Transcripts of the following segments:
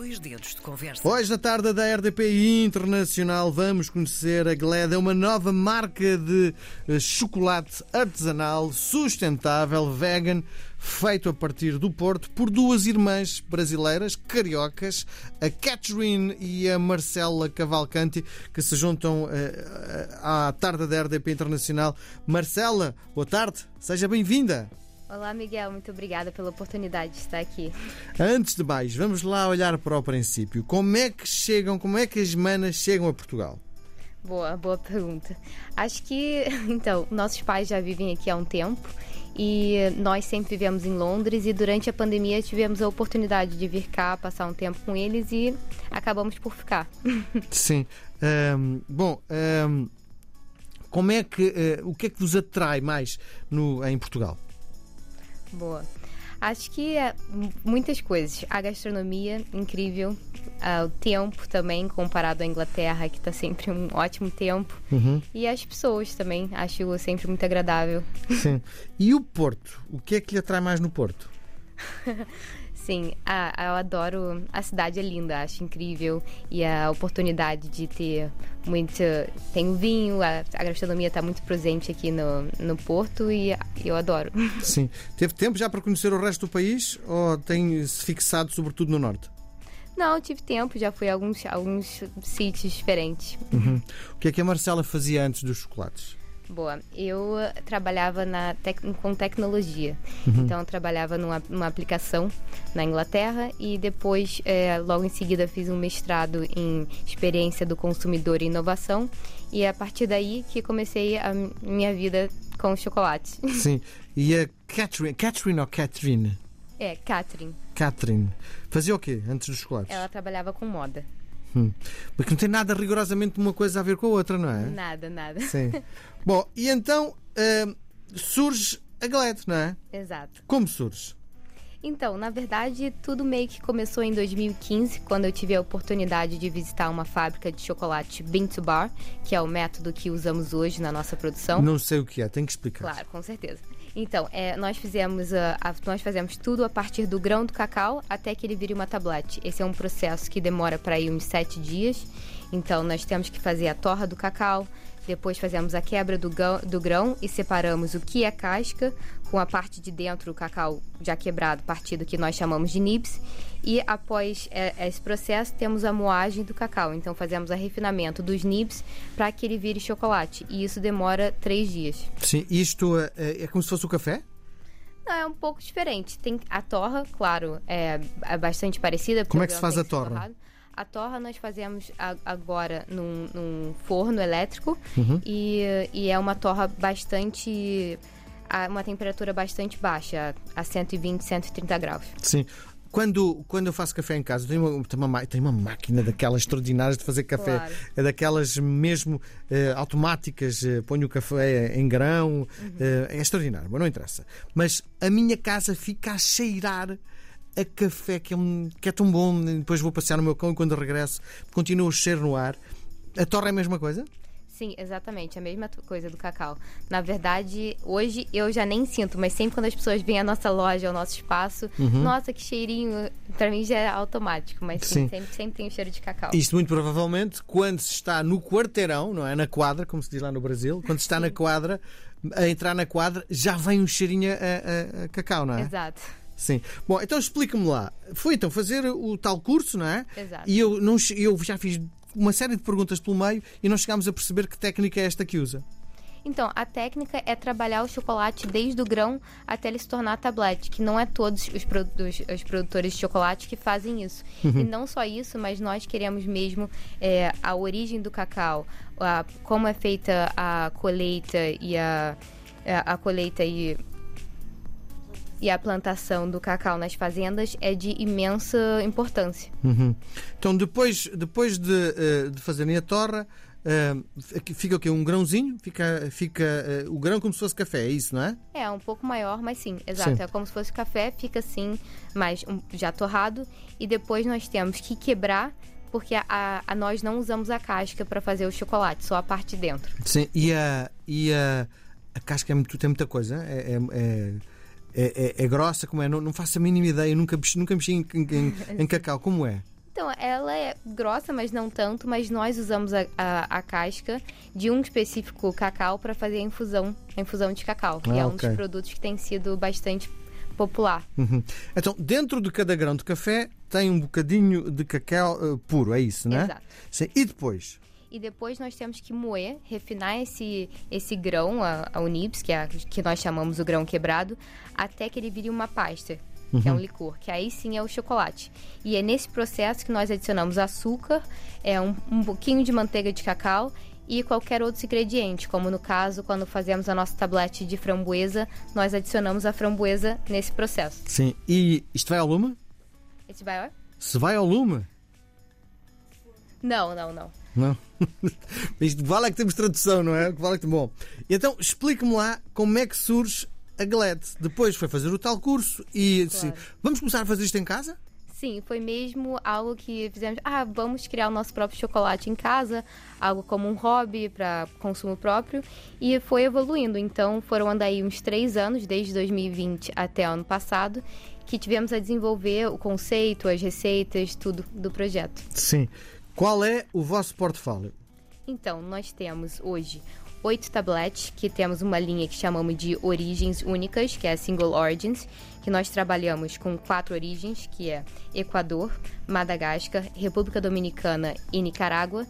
Dois dedos de conversa. Hoje, na tarde da RDP Internacional, vamos conhecer a Gled. É uma nova marca de eh, chocolate artesanal, sustentável, vegan, feito a partir do Porto por duas irmãs brasileiras, cariocas, a Catherine e a Marcela Cavalcanti, que se juntam eh, à tarde da RDP Internacional. Marcela, boa tarde, seja bem-vinda. Olá, Miguel, muito obrigada pela oportunidade de estar aqui. Antes de mais, vamos lá olhar para o princípio. Como é que chegam, como é que as manas chegam a Portugal? Boa, boa pergunta. Acho que, então, nossos pais já vivem aqui há um tempo e nós sempre vivemos em Londres e durante a pandemia tivemos a oportunidade de vir cá, passar um tempo com eles e acabamos por ficar. Sim. Um, bom, um, como é que, uh, o que é que vos atrai mais no, em Portugal? Boa. Acho que é muitas coisas. A gastronomia, incrível. Uh, o tempo também, comparado à Inglaterra, que está sempre um ótimo tempo. Uhum. E as pessoas também, acho sempre muito agradável. Sim. E o Porto? O que é que lhe atrai mais no Porto? Sim, ah, eu adoro. A cidade é linda, acho incrível. E a oportunidade de ter muito. Tem vinho, a, a gastronomia está muito presente aqui no, no Porto e eu adoro. Sim. Teve tempo já para conhecer o resto do país ou tem se fixado sobretudo no Norte? Não, tive tempo, já fui a alguns, alguns sítios diferentes. Uhum. O que é que a Marcela fazia antes dos chocolates? Boa. Eu eh, trabalhava na tec com tecnologia. Uhum. Então, eu trabalhava numa, numa, aplicação na Inglaterra e depois, é, logo em seguida, fiz um mestrado em experiência do consumidor e inovação. E é a partir daí que comecei a minha vida com chocolate. Sim. E a Catherine, Catherine ou Catherine? É, Catherine. Catherine. Fazia o quê antes dos chocolates? Ela trabalhava com moda. Hum. Mas que não tem nada rigorosamente uma coisa a ver com a outra, não é? Nada, nada. Sim. Bom, e então uh, surge a Glad, não é? Exato. Como surge? Então, na verdade, tudo meio que começou em 2015, quando eu tive a oportunidade de visitar uma fábrica de chocolate Bean to Bar, que é o método que usamos hoje na nossa produção. Não sei o que é, tem que explicar. Claro, com certeza. Então, é, nós fizemos a, a, nós fazemos tudo a partir do grão do cacau até que ele vire uma tablete. Esse é um processo que demora para ir uns sete dias. Então, nós temos que fazer a torra do cacau, depois fazemos a quebra do, grão, do grão e separamos o que é casca com a parte de dentro, o cacau já quebrado, partido que nós chamamos de nibs. E após é, esse processo, temos a moagem do cacau. Então fazemos o refinamento dos nibs para que ele vire chocolate. E isso demora três dias. Sim, isto é, é como se fosse o café? Não, é um pouco diferente. Tem a torra, claro, é, é bastante parecida. Como é que se faz a torra? Torrado. A torra nós fazemos agora num, num forno elétrico uhum. e, e é uma torra bastante a uma temperatura bastante baixa, a 120, 130 graus. Sim. Quando, quando eu faço café em casa, tenho uma, tenho uma, tenho uma máquina daquelas extraordinárias de fazer café. Claro. É daquelas mesmo eh, automáticas. Eh, ponho o café em grão. Uhum. Eh, é extraordinário, mas não interessa. Mas a minha casa fica a cheirar a café que é, que é tão bom. Depois vou passear no meu cão e quando regresso continua o cheiro no ar. A torre é a mesma coisa? Sim, exatamente, a mesma coisa do cacau. Na verdade, hoje eu já nem sinto, mas sempre quando as pessoas vêm à nossa loja, ao nosso espaço, uhum. nossa, que cheirinho, para mim já é automático, mas sim, sim. Sempre, sempre tem o cheiro de cacau. Isto muito provavelmente quando se está no quarteirão, não é? Na quadra, como se diz lá no Brasil, quando se está sim. na quadra, a entrar na quadra, já vem um cheirinho a, a, a cacau, não é? Exato. Sim. Bom, então explica-me lá. Foi então fazer o tal curso, não é? Exato. E eu, não, eu já fiz uma série de perguntas pelo meio e não chegámos a perceber que técnica é esta que usa. Então, a técnica é trabalhar o chocolate desde o grão até ele se tornar tablete, que não é todos os, produtos, os produtores de chocolate que fazem isso. Uhum. E não só isso, mas nós queremos mesmo é, a origem do cacau, a, como é feita a colheita e a, a, a colheita e e a plantação do cacau nas fazendas é de imensa importância. Uhum. Então, depois, depois de, eh, de fazerem a torra, Uh, fica o quê? Um grãozinho? Fica, fica uh, o grão como se fosse café, é isso, não é? É, um pouco maior, mas sim, exato. Sim. É como se fosse café, fica assim, mais um, já torrado. E depois nós temos que quebrar, porque a, a nós não usamos a casca para fazer o chocolate, só a parte de dentro. Sim, e a, e a, a casca é muito, tem muita coisa, é, é, é é, é, é, grossa, como é? Não, não faço a mínima ideia, nunca, nunca mexi em, em, em cacau, como é? Então, ela é grossa, mas não tanto, mas nós usamos a, a, a casca de um específico cacau para fazer a infusão, a infusão de cacau, que Ah, é um ok. dos produtos que tem sido bastante popular. Uhum. Então, dentro de cada grão de café tem um bocadinho de cacau eh, puro, é isso, não é? Exato. Sim. E depois? E depois nós temos que moer, refinar esse, esse grão, a, a Unibs, que, é a, que nós chamamos o grão quebrado, até que ele vire uma pasta, que é um licor, que aí sim é o chocolate. E é nesse processo que nós adicionamos açúcar, é um, um pouquinho de manteiga de cacau e qualquer outro ingrediente, como no caso, quando fazemos a nossa tablete de framboesa, nós adicionamos a framboesa nesse processo. Sim. E isto vai ao lume? Vai, ó? Se vai ao lume? Não, não, não. Não. Isto vale é que temos tradução, não é? Vale é que bom. Então, explique-me lá como é que surge a Glad. Depois foi fazer o tal curso e disse: Claro. vamos começar a fazer isto em casa? Sim, foi mesmo algo que fizemos. Ah, vamos criar o nosso próprio chocolate em casa, algo como um hobby para consumo próprio, e foi evoluindo. Então, foram andar aí uns três anos, desde 2020 até o ano passado, que tivemos a desenvolver o conceito, as receitas, tudo do projeto. Sim. Qual é o vosso portfólio? Então, nós temos hoje oito tabletes, que temos uma linha que chamamos de origens únicas, que é Single Origins, que nós trabalhamos com quatro origens, que é Equador, Madagascar, República Dominicana e Nicarágua.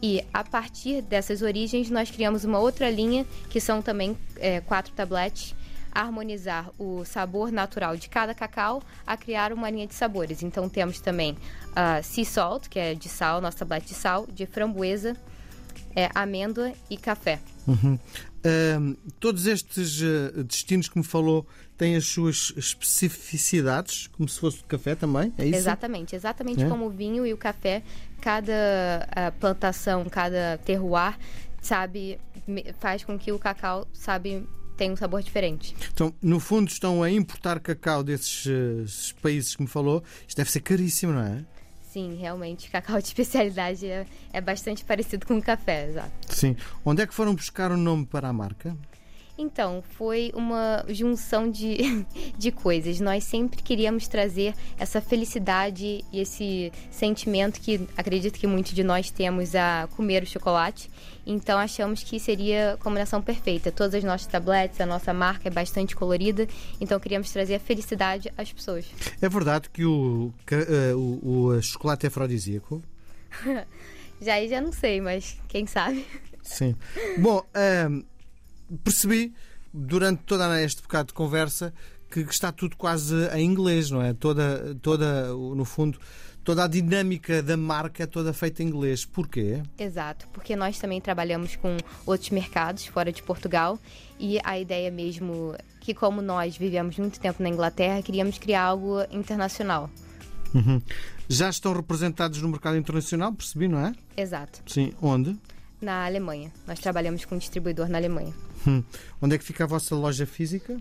E a partir dessas origens, nós criamos uma outra linha, que são também é, quatro tabletes, a harmonizar o sabor natural de cada cacau a criar uma linha de sabores. Então temos também a Sea Salt, que é de sal, nossa tablete de sal, de framboesa, é, amêndoa e café. Uhum. Todos estes eh, destinos que me falou têm as suas especificidades, como se fosse o café também, é isso? Exatamente, exatamente É? como o vinho e o café, cada ah, plantação, cada terroir, sabe, faz com que o cacau, sabe, tenha um sabor diferente. Então, no fundo, estão a importar cacau desses esses países que me falou. Isto deve ser caríssimo, não é? Sim, realmente, cacau de especialidade é, é bastante parecido com o café, exato. Sim. Onde é que foram buscar o nome para a marca? Então, foi uma junção de, de coisas. Nós sempre queríamos trazer essa felicidade e esse sentimento que acredito que muitos de nós temos a comer o chocolate. Então, achamos que seria a combinação perfeita. Todas as nossas tabletes, a nossa marca é bastante colorida. Então, queríamos trazer a felicidade às pessoas. É verdade que o, ca- eh, o, o, eh, chocolate é afrodisíaco? Já já não sei, mas quem sabe. Sim. Bom, ahm, percebi durante toda este bocado de conversa que está tudo quase em inglês, não é? Toda, toda, no fundo, toda a dinâmica da marca é toda feita em inglês. Porquê? Exato, porque nós também trabalhamos com outros mercados fora de Portugal e a ideia mesmo que como nós vivemos muito tempo na Inglaterra, queríamos criar algo internacional. Uhum. Já estão representados no mercado internacional, percebi, não é? Exato, Sim. Onde? na Alemanha. Nós trabalhamos com um distribuidor na Alemanha. Hum. Onde é que fica a vossa loja física?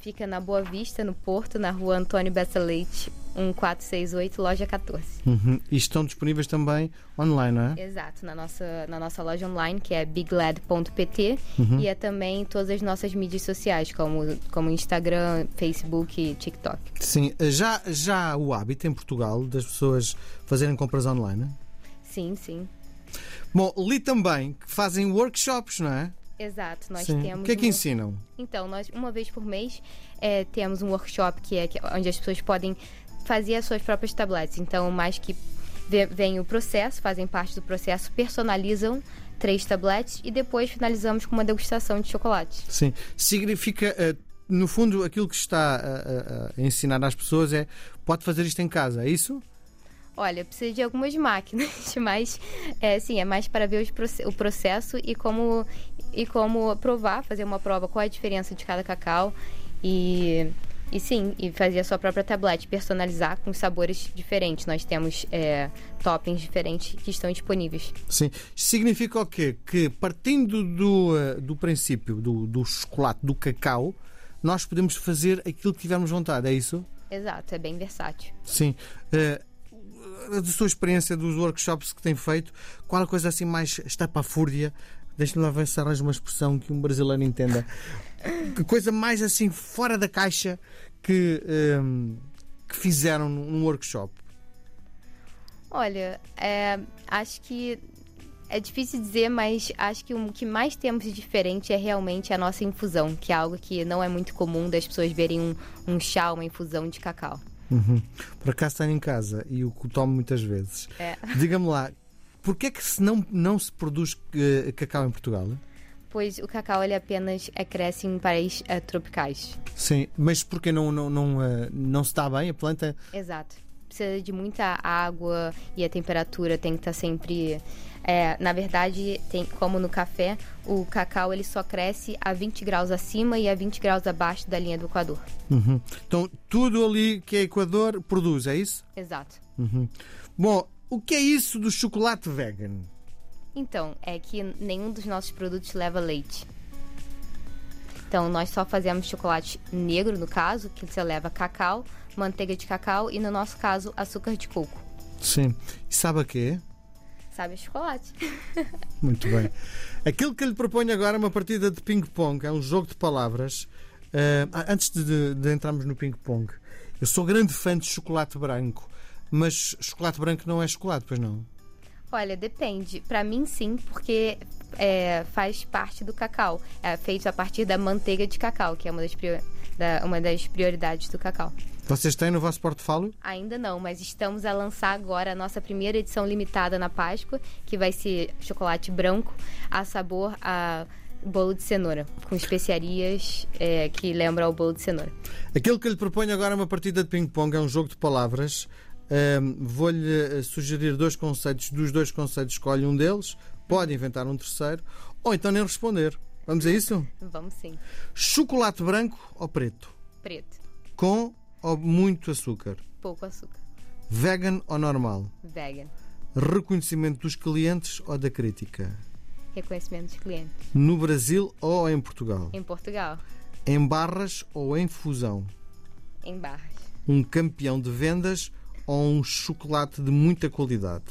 Fica na Boa Vista, no Porto, na rua Antônio Bessa Leite, 1468, loja 14. Uhum. E estão disponíveis também online, não é? Exato, na nossa, na nossa loja online, que é biglad.pt, e é também em todas as nossas mídias sociais, como, como Instagram, Facebook e TikTok. Sim. Já, já há o hábito em Portugal das pessoas fazerem compras online? Sim, sim. Bom, li também que fazem workshops, não é? Exato, nós Sim. temos. O que é que um- ensinam? Então, nós uma vez por mês é, temos um workshop que é onde as pessoas podem fazer as suas próprias tabletes. Então, mais que ve- vem o processo, fazem parte do processo, personalizam três tabletes e depois finalizamos com uma degustação de chocolate. Sim. Significa, eh, no fundo, aquilo que está a, a- a ensinar às pessoas é pode fazer isto em casa, é isso? Olha, precisa de algumas máquinas, mas é, sim, é mais para ver proce- o processo e como, e como provar, fazer uma prova qual é a diferença de cada cacau e, e sim, e fazer a sua própria tablete, personalizar com sabores diferentes. Nós temos é, toppings diferentes que estão disponíveis. Sim. Significa o quê? Que partindo do, eh, do princípio do, do chocolate, do cacau, nós podemos fazer aquilo que tivermos vontade, é isso? Exato, é bem versátil. Sim. Eh, da sua experiência dos workshops que tem feito, qual a coisa assim mais estapafúrdia? Deixa-me lá ver se arranjo uma expressão que um brasileiro entenda. Que coisa mais assim fora da caixa que, ehm, que fizeram num workshop? Olha, é, acho que é difícil dizer, mas acho que o que mais temos de diferente é realmente a nossa infusão, que é algo que não é muito comum das pessoas verem um, um chá, uma infusão de cacau. Uhum. Por acaso tenho em casa e o tomo muitas vezes. É. Diga-me lá, porquê é que se não, não se produz uh, cacau em Portugal? Pois o cacau ele apenas cresce em países uh, tropicais. Sim, mas porque não, não, não, uh, não se dá bem a planta? Exato. Precisa de muita água e a temperatura tem que estar sempre é, na verdade, tem como no café, o cacau ele só cresce a 20 graus acima e a 20 graus abaixo da linha do Equador. Uhum. Então, tudo ali que é Equador produz, é isso? Exato. Uhum. Bom, o que é isso do chocolate vegan? Então, é que nenhum dos nossos produtos leva leite. Então, nós só fazemos chocolate negro, no caso, que você leva cacau, manteiga de cacau e, no nosso caso, açúcar de coco. Sim. E sabe a quê? sabe chocolate. Muito bem. Aquilo que lhe proponho agora é uma partida de ping-pong, é um jogo de palavras. Uh, antes de, de, de entrarmos no ping-pong, eu sou grande fã de chocolate branco, mas chocolate branco não é chocolate, pois não? Olha, depende. Para mim, sim, porque é, faz parte do cacau. É feito a partir da manteiga de cacau, que é uma das, priori da, uma das prioridades do cacau. Vocês têm no vosso portfólio? Ainda não, mas estamos a lançar agora a nossa primeira edição limitada na Páscoa, que vai ser chocolate branco a sabor a bolo de cenoura, com especiarias é, que lembram o bolo de cenoura. Aquilo que lhe proponho agora é uma partida de ping-pong, é um jogo de palavras. Um, Vou-lhe eh, sugerir dois conceitos, dos dois conceitos escolhe um deles, pode inventar um terceiro, ou então nem responder. Vamos a isso? Vamos sim. Chocolate branco ou preto? Preto. Com ou muito açúcar? Pouco açúcar. Vegan ou normal? Vegan. Reconhecimento dos clientes ou da crítica? Reconhecimento dos clientes. No Brasil ou em Portugal? Em Portugal. Em barras ou em fusão? Em barras. Um campeão de vendas ou um chocolate de muita qualidade?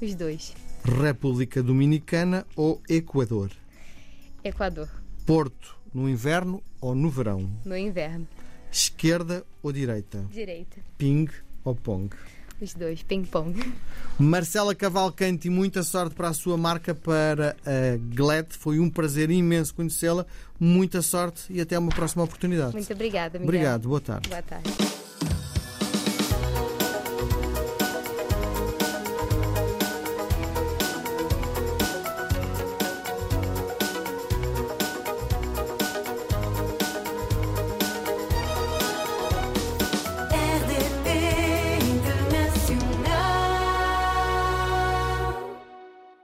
Os dois. República Dominicana ou Equador? Equador. Porto, no inverno ou no verão? No inverno. Esquerda ou direita? Direita. Ping ou pong? Os dois, ping-pong. Marcela Cavalcante, muita sorte para a sua marca, para a Glad. Foi um prazer imenso conhecê-la. Muita sorte e até uma próxima oportunidade. Muito obrigada, Miguel. Obrigado, boa tarde. Boa tarde.